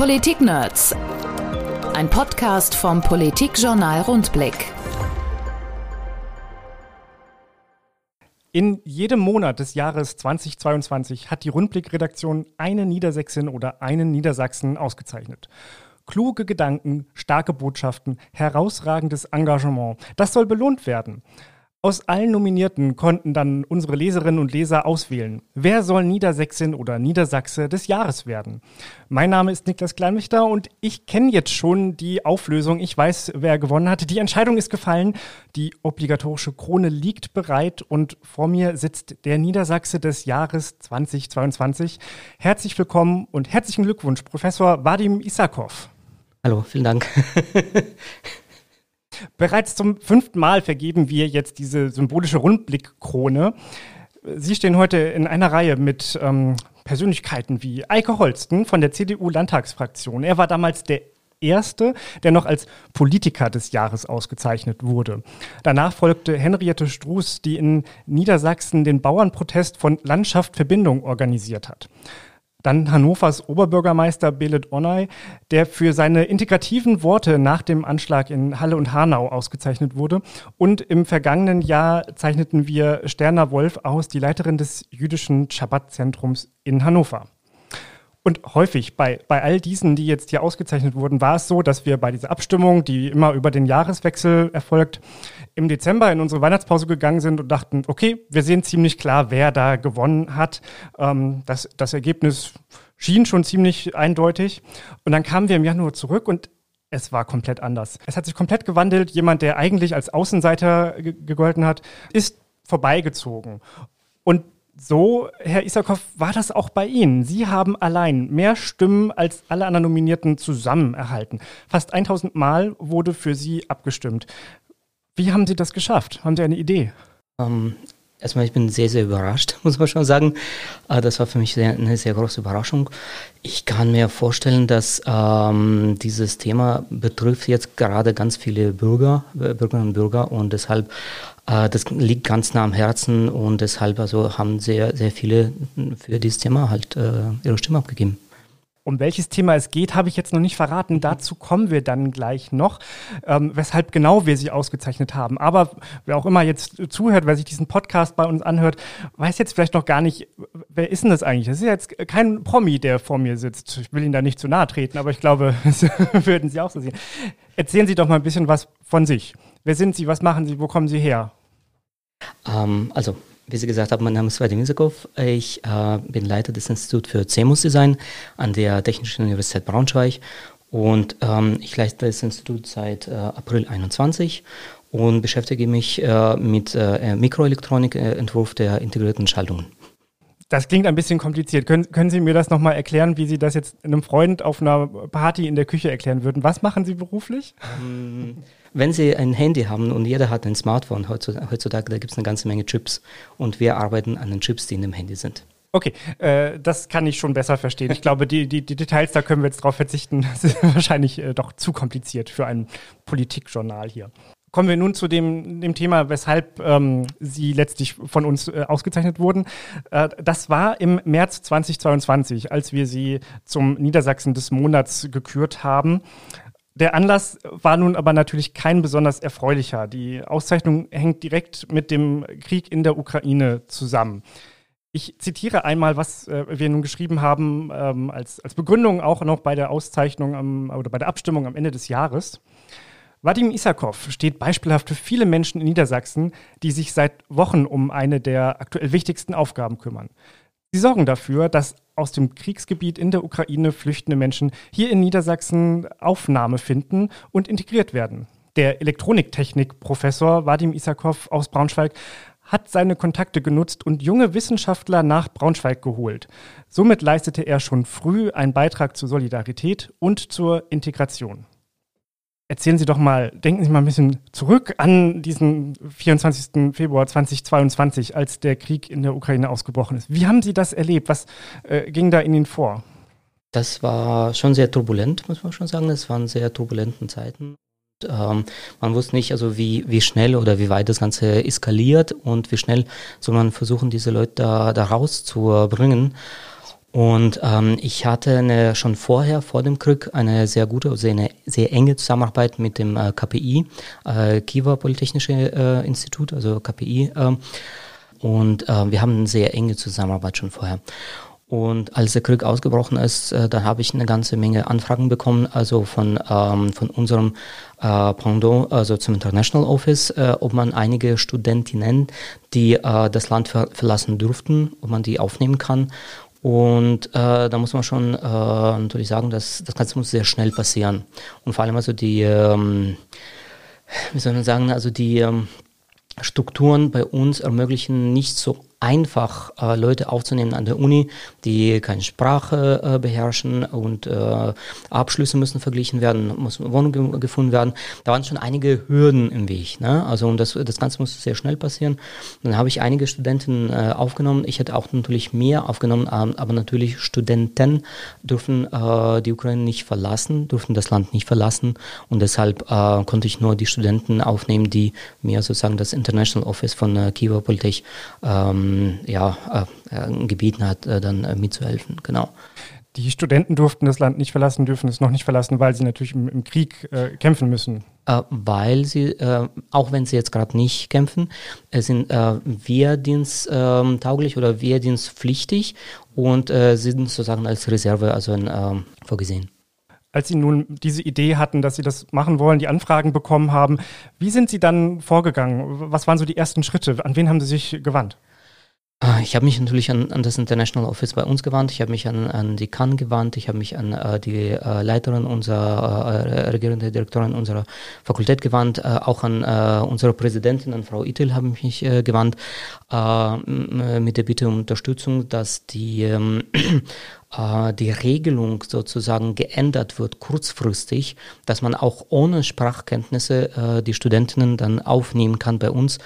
Politik-Nerds. Ein Podcast vom Politikjournal Rundblick. In jedem Monat des Jahres 2022 hat die Rundblick-Redaktion eine Niedersächsin oder einen Niedersachsen ausgezeichnet. Kluge Gedanken, starke Botschaften, herausragendes Engagement. Das soll belohnt werden. Aus allen Nominierten konnten dann unsere Leserinnen und Leser auswählen. Wer soll Niedersächsin oder Niedersachse des Jahres werden? Mein Name ist Niklas Kleinwichter und ich kenne jetzt schon die Auflösung. Ich weiß, wer gewonnen hat. Die Entscheidung ist gefallen. Die obligatorische Krone liegt bereit und vor mir sitzt der Niedersachse des Jahres 2022. Herzlich willkommen und herzlichen Glückwunsch, Professor Vadim Isakov. Hallo, vielen Dank. Bereits zum fünften Mal vergeben wir jetzt diese symbolische Rundblickkrone. Sie stehen heute in einer Reihe mit ähm, Persönlichkeiten wie Eike Holsten von der CDU-Landtagsfraktion. Er war damals der erste, der noch als Politiker des Jahres ausgezeichnet wurde. Danach folgte Henriette Struß, die in Niedersachsen den Bauernprotest von Landschaft Verbindung organisiert hat. Dann Hannovers Oberbürgermeister Belet Onay, der für seine integrativen Worte nach dem Anschlag in Halle und Hanau ausgezeichnet wurde. Und im vergangenen Jahr zeichneten wir Sterner Wolf aus, die Leiterin des jüdischen Schabbat-Zentrums in Hannover. Und häufig bei, bei all diesen, die jetzt hier ausgezeichnet wurden, war es so, dass wir bei dieser Abstimmung, die immer über den Jahreswechsel erfolgt, im Dezember in unsere Weihnachtspause gegangen sind und dachten, okay, wir sehen ziemlich klar, wer da gewonnen hat. Ähm, das, das Ergebnis schien schon ziemlich eindeutig. Und dann kamen wir im Januar zurück und es war komplett anders. Es hat sich komplett gewandelt. Jemand, der eigentlich als Außenseiter gegolten hat, ist vorbeigezogen. Und so, Herr Isakow, war das auch bei Ihnen. Sie haben allein mehr Stimmen als alle anderen Nominierten zusammen erhalten. Fast 1000 Mal wurde für Sie abgestimmt. Wie haben Sie das geschafft? Haben Sie eine Idee? Ähm, erstmal, ich bin sehr, sehr überrascht, muss man schon sagen. Äh, das war für mich sehr, eine sehr große Überraschung. Ich kann mir vorstellen, dass ähm, dieses Thema betrifft jetzt gerade ganz viele Bürger, äh, Bürgerinnen und Bürger und deshalb äh, das liegt ganz nah am Herzen und deshalb also haben sehr, sehr viele für dieses Thema halt äh, ihre Stimme abgegeben. Um welches Thema es geht, habe ich jetzt noch nicht verraten. Mhm. Dazu kommen wir dann gleich noch, ähm, weshalb genau wir sie ausgezeichnet haben. Aber wer auch immer jetzt zuhört, wer sich diesen Podcast bei uns anhört, weiß jetzt vielleicht noch gar nicht, wer ist denn das eigentlich? Das ist jetzt kein Promi, der vor mir sitzt. Ich will Ihnen da nicht zu nahe treten, aber ich glaube, das würden Sie auch so sehen. Erzählen Sie doch mal ein bisschen was von sich. Wer sind Sie? Was machen Sie? Wo kommen Sie her? Ähm, also, wie Sie gesagt haben, mein Name ist Vadim Isakov. Ich äh, bin Leiter des Instituts für CMUS-Design an der Technischen Universität Braunschweig und ähm, ich leite das Institut seit äh, April 21 und beschäftige mich äh, mit äh, Mikroelektronik, äh, der integrierten Schaltungen. Das klingt ein bisschen kompliziert. Können, können Sie mir das nochmal erklären, wie Sie das jetzt einem Freund auf einer Party in der Küche erklären würden? Was machen Sie beruflich? Ähm, wenn Sie ein Handy haben und jeder hat ein Smartphone heutzutage, da gibt es eine ganze Menge Chips und wir arbeiten an den Chips, die in dem Handy sind. Okay, äh, das kann ich schon besser verstehen. Ich glaube, die, die, die Details, da können wir jetzt drauf verzichten. Das ist wahrscheinlich äh, doch zu kompliziert für ein Politikjournal hier. Kommen wir nun zu dem, dem Thema, weshalb ähm, Sie letztlich von uns äh, ausgezeichnet wurden. Äh, das war im März 2022, als wir Sie zum Niedersachsen des Monats gekürt haben. Der Anlass war nun aber natürlich kein besonders erfreulicher. Die Auszeichnung hängt direkt mit dem Krieg in der Ukraine zusammen. Ich zitiere einmal, was äh, wir nun geschrieben haben, ähm, als, als Begründung auch noch bei der Auszeichnung am, oder bei der Abstimmung am Ende des Jahres. Vadim Isakov steht beispielhaft für viele Menschen in Niedersachsen, die sich seit Wochen um eine der aktuell wichtigsten Aufgaben kümmern. Sie sorgen dafür, dass aus dem Kriegsgebiet in der Ukraine flüchtende Menschen hier in Niedersachsen Aufnahme finden und integriert werden. Der Elektroniktechnik-Professor Vadim Isakov aus Braunschweig hat seine Kontakte genutzt und junge Wissenschaftler nach Braunschweig geholt. Somit leistete er schon früh einen Beitrag zur Solidarität und zur Integration. Erzählen Sie doch mal, denken Sie mal ein bisschen zurück an diesen 24. Februar 2022, als der Krieg in der Ukraine ausgebrochen ist. Wie haben Sie das erlebt? Was äh, ging da in Ihnen vor? Das war schon sehr turbulent, muss man schon sagen. Das waren sehr turbulenten Zeiten. Ähm, man wusste nicht, also wie, wie schnell oder wie weit das Ganze eskaliert und wie schnell soll man versuchen, diese Leute da, da rauszubringen. Und ähm, ich hatte eine, schon vorher, vor dem Krieg, eine sehr gute, sehr, eine sehr enge Zusammenarbeit mit dem äh, KPI, äh, Kiewer Polytechnische äh, Institut, also KPI. Äh, und äh, wir haben eine sehr enge Zusammenarbeit schon vorher. Und als der Krieg ausgebrochen ist, äh, dann habe ich eine ganze Menge Anfragen bekommen, also von, ähm, von unserem äh, Pendant, also zum International Office, äh, ob man einige Studentinnen, die äh, das Land ver verlassen durften, ob man die aufnehmen kann. Und äh, da muss man schon äh, natürlich sagen, dass das Ganze muss sehr schnell passieren. Und vor allem also die, ähm, wie soll man sagen, also die ähm, Strukturen bei uns ermöglichen nicht so einfach äh, Leute aufzunehmen an der Uni, die keine Sprache äh, beherrschen und äh, Abschlüsse müssen verglichen werden, muss Wohnung ge gefunden werden. Da waren schon einige Hürden im Weg. Ne? Also und das, das Ganze musste sehr schnell passieren. Dann habe ich einige Studenten äh, aufgenommen. Ich hätte auch natürlich mehr aufgenommen, ähm, aber natürlich Studenten dürfen äh, die Ukraine nicht verlassen, dürfen das Land nicht verlassen und deshalb äh, konnte ich nur die Studenten aufnehmen, die mir sozusagen das International Office von äh, Kiewer Polytech ähm, ähm, ja, äh, gebeten hat, äh, dann äh, mitzuhelfen. Genau. Die Studenten durften das Land nicht verlassen, dürfen es noch nicht verlassen, weil sie natürlich im, im Krieg äh, kämpfen müssen. Äh, weil sie, äh, auch wenn sie jetzt gerade nicht kämpfen, sind wehrdiensttauglich oder wehrdienstpflichtig und sind sozusagen als Reserve also in, ähm, vorgesehen als Sie nun diese Idee hatten, dass Sie das machen wollen, die Anfragen bekommen haben, wie sind Sie dann vorgegangen? Was waren so die ersten Schritte? An wen haben Sie sich gewandt? Ah, ich habe mich natürlich an, an, das International Office bei uns gewandt, ich habe mich an, an die Cannes gewandt, ich habe mich an äh, die äh, Leiterin unserer, äh, regierende Direktorin unserer Fakultät gewandt, äh, auch an äh, unsere Präsidentin, an Frau Itel habe ich mich äh, gewandt, mit der Bitte um Unterstützung, dass die ähm, äh, die Regelung sozusagen geändert wird kurzfristig, dass man auch ohne Sprachkenntnisse äh, die Studentinnen dann aufnehmen kann bei uns.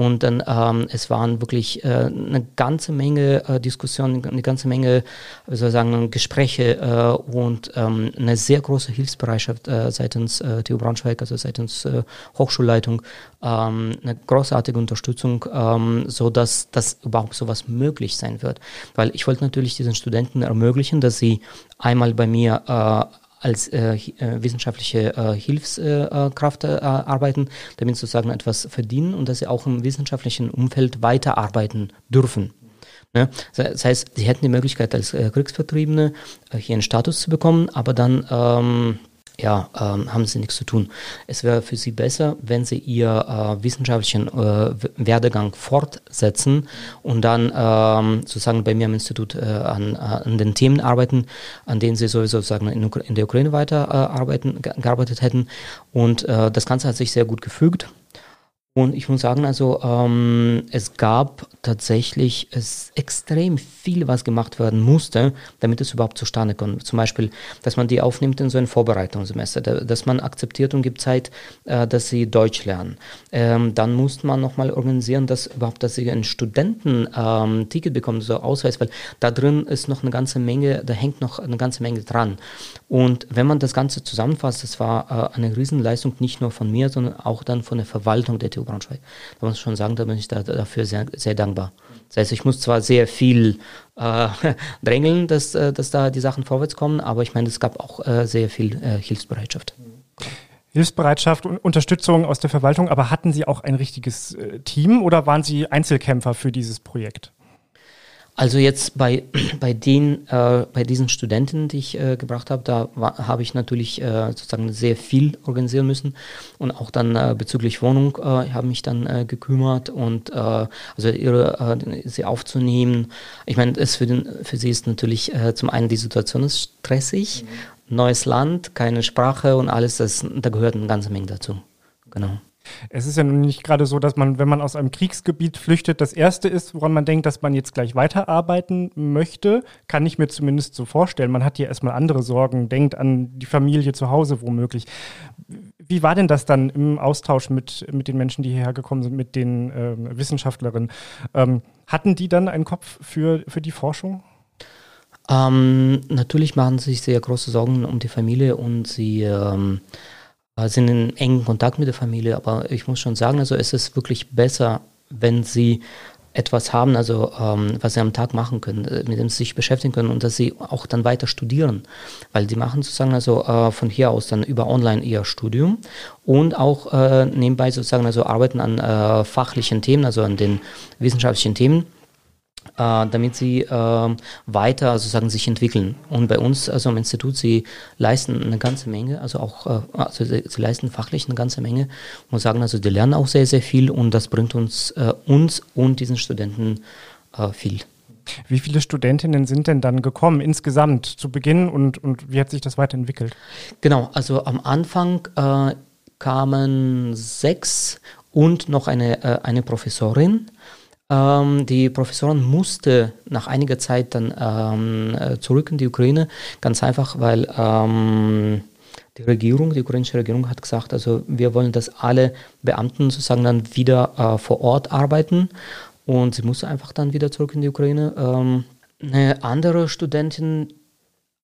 Und dann ähm, es waren wirklich äh, eine ganze Menge äh, Diskussionen, eine ganze Menge, wie soll ich sagen, Gespräche äh, und ähm, eine sehr große Hilfsbereitschaft äh, seitens äh, TU Braunschweig, also seitens äh, Hochschulleitung, ähm, eine großartige Unterstützung, ähm, so dass das überhaupt sowas möglich sein wird. Weil ich wollte natürlich diesen Studenten ermöglichen, dass sie einmal bei mir als äh, äh wissenschaftliche äh, Hilfskraft äh, arbeiten, damit sozusagen etwas verdienen und dass sie auch im wissenschaftlichen Umfeld weiterarbeiten dürfen. Ne? Das heißt, sie hätten die Möglichkeit, als äh, Kriegsvertriebene äh, hier einen Status zu bekommen, aber dann ähm, ja, ähm, haben sie nichts zu tun. Es wäre für sie besser, wenn sie ihr äh, wissenschaftlichen äh, Werdegang fortsetzen und dann ähm, sozusagen bei mir im Institut äh, an, an den Themen arbeiten, an denen sie sowieso sozusagen in, in der Ukraine weiter äh, gearbeitet hätten. Und äh, das Ganze hat sich sehr gut gefügt. Und ich muss sagen, also ähm, es gab tatsächlich es extrem viel, was gemacht werden musste, damit es überhaupt zustande kommt. Zum Beispiel, dass man die aufnimmt in so ein Vorbereitungssemester, dass man akzeptiert und gibt Zeit, äh, dass sie Deutsch lernen. Ähm, dann muss man nochmal organisieren, dass überhaupt, dass sie ein Studenten-Ticket ähm, bekommen, so Ausweis, weil da drin ist noch eine ganze Menge, da hängt noch eine ganze Menge dran. Und wenn man das Ganze zusammenfasst, das war äh, eine Riesenleistung, nicht nur von mir, sondern auch dann von der Verwaltung der TU Braunschweig. Da muss ich schon sagen, da bin ich da, dafür sehr, sehr dankbar. Das heißt, ich muss zwar sehr viel äh, drängeln, dass, äh, dass da die Sachen vorwärts kommen, aber ich meine, es gab auch äh, sehr viel äh, Hilfsbereitschaft. Hilfsbereitschaft und Unterstützung aus der Verwaltung, aber hatten Sie auch ein richtiges äh, Team oder waren Sie Einzelkämpfer für dieses Projekt? Also jetzt bei, bei, den, äh, bei diesen Studenten, die ich äh, gebracht habe, da habe ich natürlich äh, sozusagen sehr viel organisieren müssen und auch dann äh, bezüglich Wohnung äh, habe mich dann äh, gekümmert und also ihre, sie aufzunehmen. Ich meine, es für, den, für sie ist natürlich zum einen die Situation ist stressig, mhm. neues Land, keine Sprache und alles, das, da gehört eine ganze Menge dazu. Genau. Es ist ja nun nicht gerade so, dass man, wenn man aus einem Kriegsgebiet flüchtet, das Erste ist, woran man denkt, dass man jetzt gleich weiterarbeiten möchte. Kann ich mir zumindest so vorstellen. Man hat hier erstmal andere Sorgen, denkt an die Familie zu Hause womöglich. Wie war denn das dann im Austausch mit, mit den Menschen, die hierher gekommen sind, mit den äh, Wissenschaftlerinnen? Ähm, hatten die dann einen Kopf für, für die Forschung? Ähm, natürlich machen sie sich sehr große Sorgen um die Familie und sie ähm, äh, sind in engen Kontakt mit der Familie, aber ich muss schon sagen, also es ist wirklich besser, wenn sie etwas haben, also ähm, was sie am Tag machen können, äh, mit dem sie sich beschäftigen können und dass sie auch dann weiter studieren, weil die machen sozusagen also äh, von hier aus dann über Online ihr Studium und auch äh, nebenbei sozusagen also arbeiten an äh, fachlichen Themen, also an den wissenschaftlichen Themen. äh, damit sie äh, weiter sozusagen sich entwickeln. Und bei uns, also am Institut, sie leisten eine ganze Menge, also auch, äh, also sie, sie, leisten fachlich eine ganze Menge und sagen, also die lernen auch sehr, sehr viel und das bringt uns, äh, uns und diesen Studenten äh, viel. Wie viele Studentinnen sind denn dann gekommen insgesamt zu Beginn und, und wie hat sich das weiterentwickelt? Genau, also am Anfang äh, kamen sechs und noch eine, eine Professorin. Ähm, die Professorin musste nach einiger Zeit dann ähm, äh, zurück in die Ukraine, ganz einfach, weil ähm, die Regierung, die ukrainische Regierung hat gesagt, also wir wollen, dass alle Beamten sozusagen dann wieder äh, vor Ort arbeiten und sie musste einfach dann wieder zurück in die Ukraine. Ähm, eine andere Studentin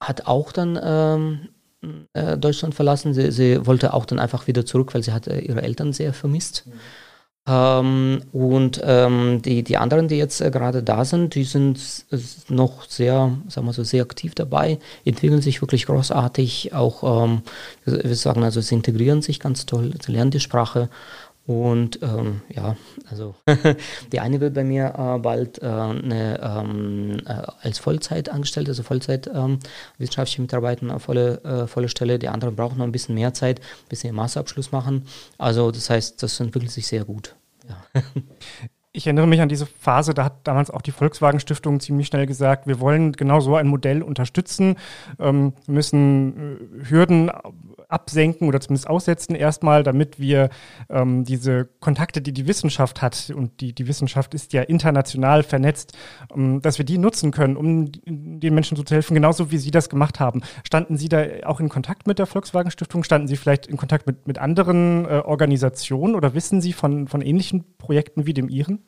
hat auch dann ähm, äh, Deutschland verlassen. Sie, sie, wollte auch dann einfach wieder zurück, weil sie hat äh, ihre Eltern sehr vermisst. Mhm. Ähm, und ähm, die, die anderen, die jetzt äh, gerade da sind, die sind noch sehr, sagen wir so, sehr aktiv dabei, entwickeln sich wirklich großartig, auch, ähm, wir sagen also, sie integrieren sich ganz toll, sie lernen die Sprache und ähm, ja, also die eine wird bei mir äh, bald äh, eine, ähm, äh, als Vollzeit angestellt, also Vollzeit ähm, Mitarbeiter auf volle, äh, volle Stelle. Die anderen brauchen noch ein bisschen mehr Zeit, bis sie den Masterabschluss machen. Also das heißt, das entwickelt sich sehr gut. Ja. ich erinnere mich an diese Phase, da hat damals auch die Volkswagen Stiftung ziemlich schnell gesagt, wir wollen genau so ein Modell unterstützen, ähm, müssen äh, Hürden absenken oder zumindest aussetzen erstmal, damit wir ähm, diese Kontakte, die die Wissenschaft hat, und die, die Wissenschaft ist ja international vernetzt, ähm, dass wir die nutzen können, um den Menschen so zu helfen, genauso wie Sie das gemacht haben. Standen Sie da auch in Kontakt mit der Volkswagen Stiftung? Standen Sie vielleicht in Kontakt mit, mit anderen äh, Organisationen oder wissen Sie von, von ähnlichen Projekten wie dem Ihren?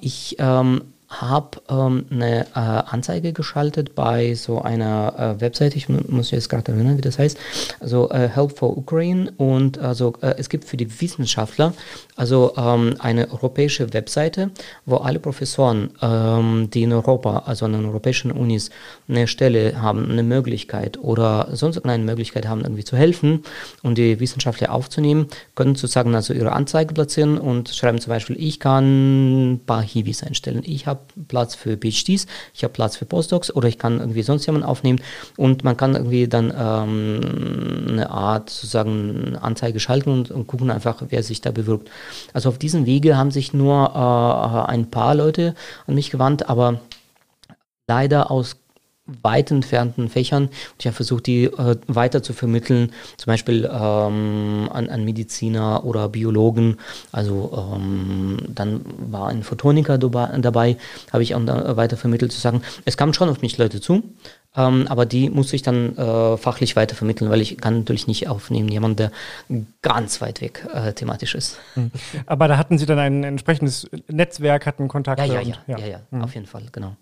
Ich ähm, habe ähm, eine äh, Anzeige geschaltet bei so einer äh, Webseite, ich muss jetzt gerade erinnern, wie das heißt, also äh, Help for Ukraine und also äh, es gibt für die Wissenschaftler also ähm, eine europäische Webseite, wo alle Professoren, ähm, die in Europa, also an den europäischen Unis eine Stelle haben, eine Möglichkeit oder sonst eine Möglichkeit haben, irgendwie zu helfen und die Wissenschaftler aufzunehmen, können sozusagen also ihre Anzeige platzieren und schreiben zum Beispiel, ich kann ein paar Hiwis einstellen, ich habe Platz für PhDs, ich habe Platz für Postdocs oder ich kann irgendwie sonst jemanden aufnehmen und man kann irgendwie dann ähm, eine Art sozusagen Anzeige schalten und, und, gucken einfach, wer sich da bewirbt. Also auf diesem Wege haben sich nur äh, ein paar Leute an mich gewandt, aber leider aus weit entfernten Fächern. Und ich habe versucht, die äh, weiter zu vermitteln, zum Beispiel ähm, an, an, Mediziner oder Biologen. Also ähm, dann war ein Photoniker dabei, habe ich auch weiter vermittelt zu sagen, es kamen schon auf mich Leute zu, ähm, aber die muss ich dann äh, fachlich weiter vermitteln, weil ich kann natürlich nicht aufnehmen, jemand, der ganz weit weg äh, thematisch ist. Hm. Aber da hatten Sie dann ein entsprechendes Netzwerk, hatten Kontakt? Ja, ja, ja, ja, ja, ja mhm. auf jeden Fall, genau.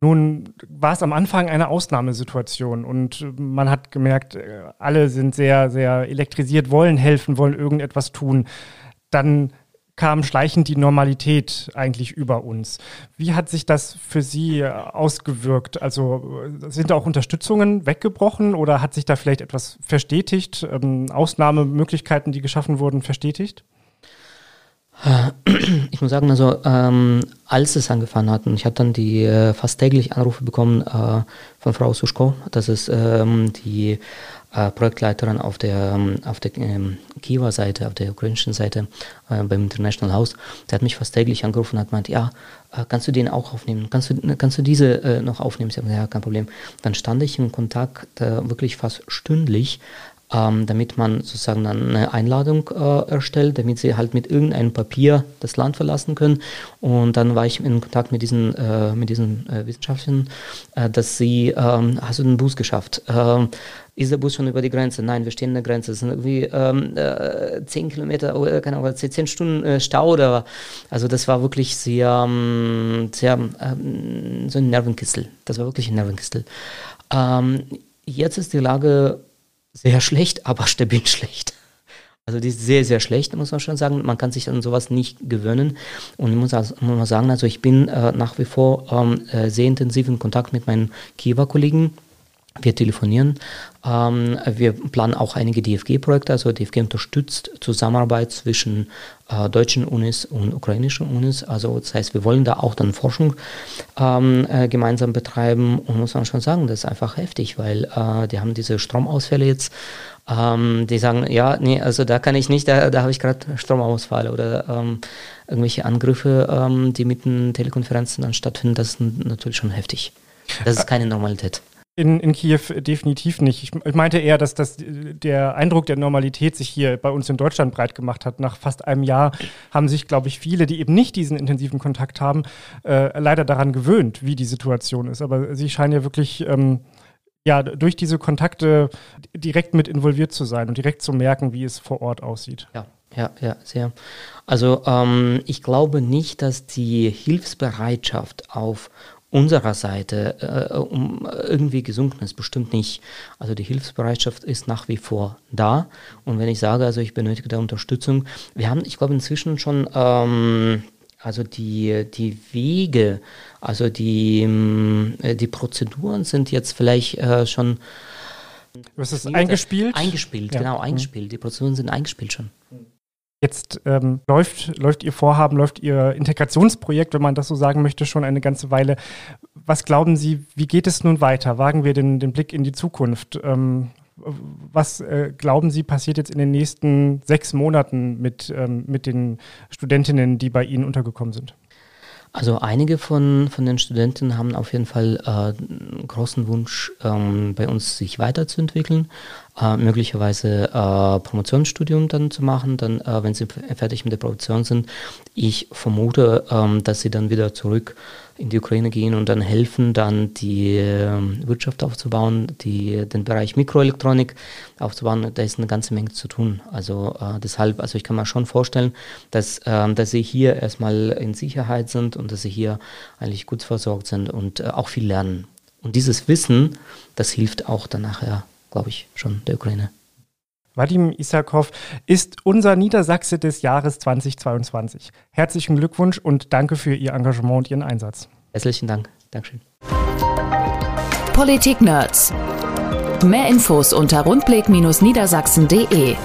Nun war es am Anfang eine Ausnahmesituation und man hat gemerkt, äh, alle sind sehr, sehr elektrisiert, wollen helfen, wollen irgendetwas tun. Dann kam schleichend die Normalität eigentlich über uns. Wie hat sich das für Sie ausgewirkt? Also sind da auch Unterstützungen weggebrochen oder hat sich da vielleicht etwas verstetigt, ähm, Ausnahmemöglichkeiten, die geschaffen wurden, verstetigt? Ich muss sagen, also ähm, als es angefangen hat, und ich habe dann die äh, fast täglich Anrufe bekommen äh, von Frau Suschko, das ist ähm, die äh, Projektleiterin auf der, ähm, auf der ähm, Kiewer Seite, auf der ukrainischen Seite äh, beim International House. Sie hat mich fast täglich angerufen und hat gemeint, ja, äh, kannst du den auch aufnehmen? Kannst du, kannst du diese äh, noch aufnehmen? Ich habe gesagt, ja, kein Problem. Dann stand ich in Kontakt wirklich fast stündlich ähm, damit man sozusagen dann eine Einladung äh, erstellt, damit sie halt mit irgendeinem Papier das Land verlassen können. Und dann war ich in Kontakt mit diesen, äh, mit diesen äh, Wissenschaftlern, äh, dass sie, ähm, hast du den Bus geschafft? Ähm, ist der Bus schon über die Grenze? Nein, wir stehen an der Grenze. Es sind irgendwie ähm, äh, zehn Kilometer, oder, keine Ahnung, zehn Stunden äh, Stau oder also das war wirklich sehr, ähm, sehr ähm, so ein Nervenkistel. Das war wirklich ein Nervenkistel. Ähm, jetzt ist die Lage sehr schlecht, aber stabil schlecht. Also die ist sehr, sehr schlecht, muss man schon sagen. Man kann sich an sowas nicht gewöhnen. Und ich muss, also, muss sagen, also ich bin äh, nach wie vor ähm, äh, sehr intensiv in Kontakt mit meinen Kiewer-Kollegen. Wir telefonieren. Ähm, wir planen auch einige DFG-Projekte. Also DFG unterstützt Zusammenarbeit zwischen äh, deutschen Unis und ukrainischen Unis. Also das heißt, wir wollen da auch dann Forschung ähm, äh, gemeinsam betreiben. Und muss man schon sagen, das ist einfach heftig, weil äh, die haben diese Stromausfälle jetzt ähm, die sagen, ja, nee, also da kann ich nicht, da, da habe ich gerade Stromausfall oder ähm, irgendwelche Angriffe, ähm, die mit den Telekonferenzen dann stattfinden, das ist natürlich schon heftig. Das ist keine Normalität. In, in Kiew definitiv nicht. Ich, ich, meinte eher, dass das, der Eindruck der Normalität sich hier bei uns in Deutschland breit gemacht hat. Nach fast einem Jahr haben sich, glaube ich, viele, die eben nicht diesen intensiven Kontakt haben, äh, leider daran gewöhnt, wie die Situation ist. Aber sie scheinen ja wirklich ähm, ja, durch diese Kontakte direkt mit involviert zu sein und direkt zu merken, wie es vor Ort aussieht. Ja, ja, ja, sehr. Also ähm, ich glaube nicht, dass die Hilfsbereitschaft auf unserer Seite äh, um irgendwie gesunken ist, bestimmt nicht. Also die Hilfsbereitschaft ist nach wie vor da. Und wenn ich sage, also ich benötige da Unterstützung, wir haben, ich glaube, inzwischen schon ähm, also die, die Wege, also die, ähm, die Prozeduren sind jetzt vielleicht äh, schon. Was ist eingespielt? Eingespielt, ja. genau, mhm. eingespielt. Die Prozeduren sind eingespielt schon. Jetzt ähm, läuft, läuft Ihr Vorhaben, läuft Ihr Integrationsprojekt, wenn man das so sagen möchte, schon eine ganze Weile. Was glauben Sie, wie geht es nun weiter? Wagen wir den, den Blick in die Zukunft? Ähm, was äh, glauben Sie passiert jetzt in den nächsten sechs Monaten mit, ähm, mit den Studentinnen, die bei Ihnen untergekommen sind? Also einige von, von den Studenten haben auf jeden Fall äh, großen Wunsch, ähm, bei uns sich weiterzuentwickeln, äh, möglicherweise äh, Promotionsstudium dann zu machen, dann, äh, wenn sie fertig mit der Promotion sind. Ich vermute, ähm, dass sie dann wieder zurück in die Ukraine gehen und dann helfen, dann die äh, Wirtschaft aufzubauen, die, den Bereich Mikroelektronik aufzubauen. Da ist eine ganze Menge zu tun. Also äh, deshalb, also ich kann mir schon vorstellen, dass, äh, dass sie hier erstmal in Sicherheit sind und dass sie hier eigentlich gut versorgt sind und äh, auch viel lernen. Und dieses Wissen, das hilft auch dann nachher, glaube ich, schon der Ukraine. Vadim Isakov ist unser Niedersachse des Jahres 2022. Herzlichen Glückwunsch und danke für Ihr Engagement und Ihren Einsatz. Herzlichen Dank. Dankeschön. Politik Nerds. Mehr Infos unter rundblick-niedersachsen.de.